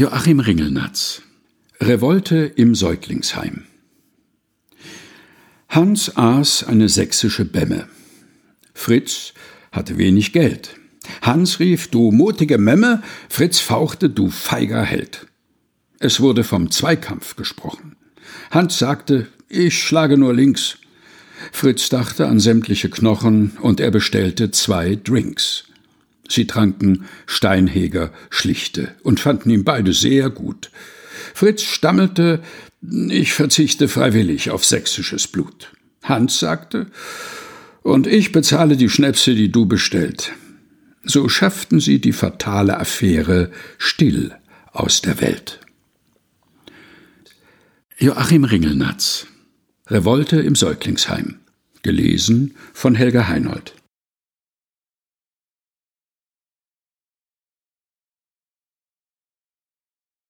Joachim Ringelnatz Revolte im Säuglingsheim Hans aß eine sächsische Bämme. Fritz hatte wenig Geld. Hans rief, du mutige Memme, Fritz fauchte, du feiger Held. Es wurde vom Zweikampf gesprochen. Hans sagte, ich schlage nur links. Fritz dachte an sämtliche Knochen und er bestellte zwei Drinks. Sie tranken Steinheger schlichte und fanden ihn beide sehr gut. Fritz stammelte, ich verzichte freiwillig auf sächsisches Blut. Hans sagte, und ich bezahle die Schnäpse, die du bestellt. So schafften sie die fatale Affäre still aus der Welt. Joachim Ringelnatz Revolte im Säuglingsheim. Gelesen von Helga Heinold.